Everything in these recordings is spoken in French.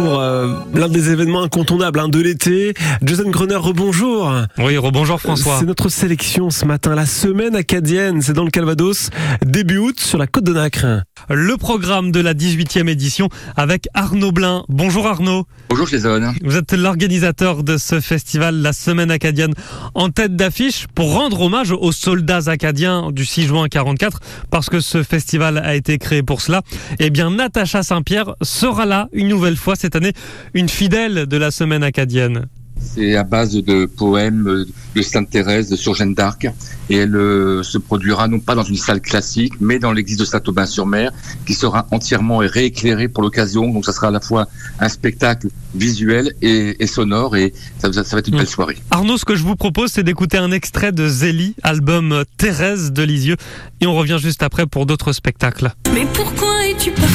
pour euh, l'un des événements incontournables hein, de l'été. Jason Gruner, rebonjour. Oui, rebonjour François. C'est notre sélection ce matin, la semaine acadienne. C'est dans le Calvados, début août, sur la côte de Nacre. Le programme de la 18e édition avec Arnaud Blin. Bonjour Arnaud. Bonjour Jason. Vous êtes l'organisateur de ce festival, la semaine acadienne, en tête d'affiche pour rendre hommage aux soldats acadiens du 6 juin 44, parce que ce festival a été créé pour cela. Eh bien, Natacha Saint-Pierre sera là une nouvelle fois cette année, une fidèle de la semaine acadienne. C'est à base de poèmes de Sainte Thérèse sur Jeanne d'Arc et elle euh, se produira non pas dans une salle classique mais dans l'église de Saint-Aubin-sur-Mer qui sera entièrement rééclairée pour l'occasion. Donc ça sera à la fois un spectacle visuel et, sonore et ça, ça, va être une belle soirée. Arnaud, ce que je vous propose c'est d'écouter un extrait de Zélie, album Thérèse de Lisieux et on revient juste après pour d'autres spectacles. Mais pourquoi es-tu parti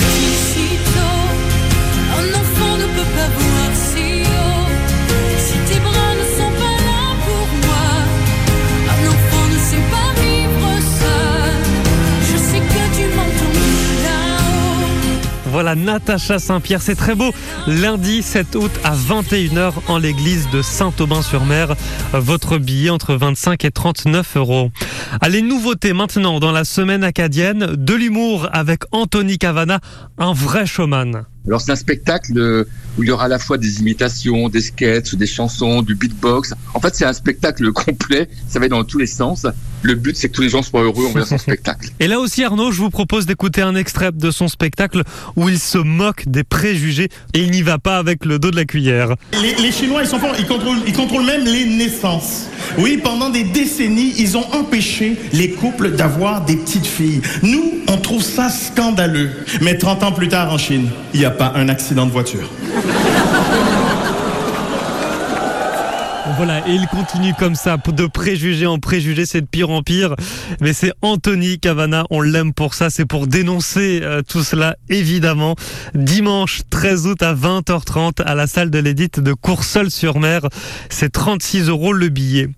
si Voilà Natacha Saint-Pierre, c'est très beau. Lundi 7 août à 21h en l'église de Saint-Aubin-sur-Mer. Votre billet entre 25 et 39 euros. Allez, nouveauté maintenant dans la semaine acadienne, de l'humour avec Anthony Cavana, un vrai showman. Alors c'est un spectacle euh, où il y aura à la fois des imitations, des sketchs, des chansons, du beatbox. En fait, c'est un spectacle complet. Ça va dans tous les sens. Le but, c'est que tous les gens soient heureux en voyant son spectacle. Et là aussi, Arnaud, je vous propose d'écouter un extrait de son spectacle où il se moque des préjugés et il n'y va pas avec le dos de la cuillère. Les, les Chinois, ils sont forts, ils contrôlent, ils contrôlent même les naissances. Oui, pendant des décennies, ils ont empêché les couples d'avoir des petites filles. Nous, on trouve ça scandaleux. Mais 30 ans plus tard en Chine, il n'y a pas un accident de voiture. Voilà, et il continue comme ça, de préjugé en préjugé, c'est de pire en pire. Mais c'est Anthony Cavana, on l'aime pour ça, c'est pour dénoncer euh, tout cela, évidemment. Dimanche 13 août à 20h30 à la salle de l'édite de Courseul-sur-Mer, c'est 36 euros le billet.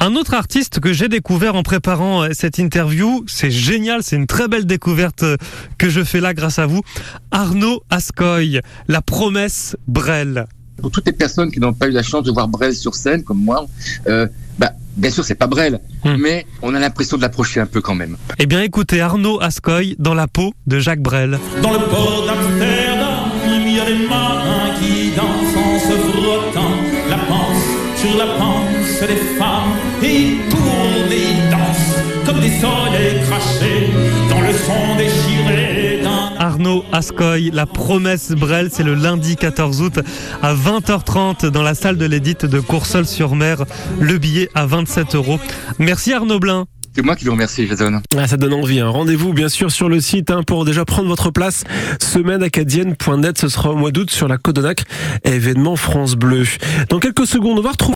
Un autre artiste que j'ai découvert en préparant euh, cette interview, c'est génial, c'est une très belle découverte euh, que je fais là grâce à vous. Arnaud Ascoy, la promesse Brel. Pour toutes les personnes qui n'ont pas eu la chance de voir Brel sur scène, comme moi, euh, bah, bien sûr, c'est pas Brel, Hmm. mais on a l'impression de l'approcher un peu quand même. Eh bien écoutez Arnaud Ascoy dans la peau de Jacques Brel. Dans le port d'Amsterdam, il y a des marins qui dansent en se frottant la panse sur la panse des femmes. Et Arnaud Ascoy, la promesse Brel, c'est le lundi 14 août à 20h30 dans la salle de l'édite de Courseul-sur-Mer. Le billet à 27 euros. Merci Arnaud Blin. C'est moi qui vous remercie, Jason. Ah, ça donne envie. hein. Rendez-vous bien sûr sur le site hein, pour déjà prendre votre place. Semaine-acadienne.net, ce sera au mois d'août sur la Côte de Nacre, événement France Bleu. Dans quelques secondes, on va retrouver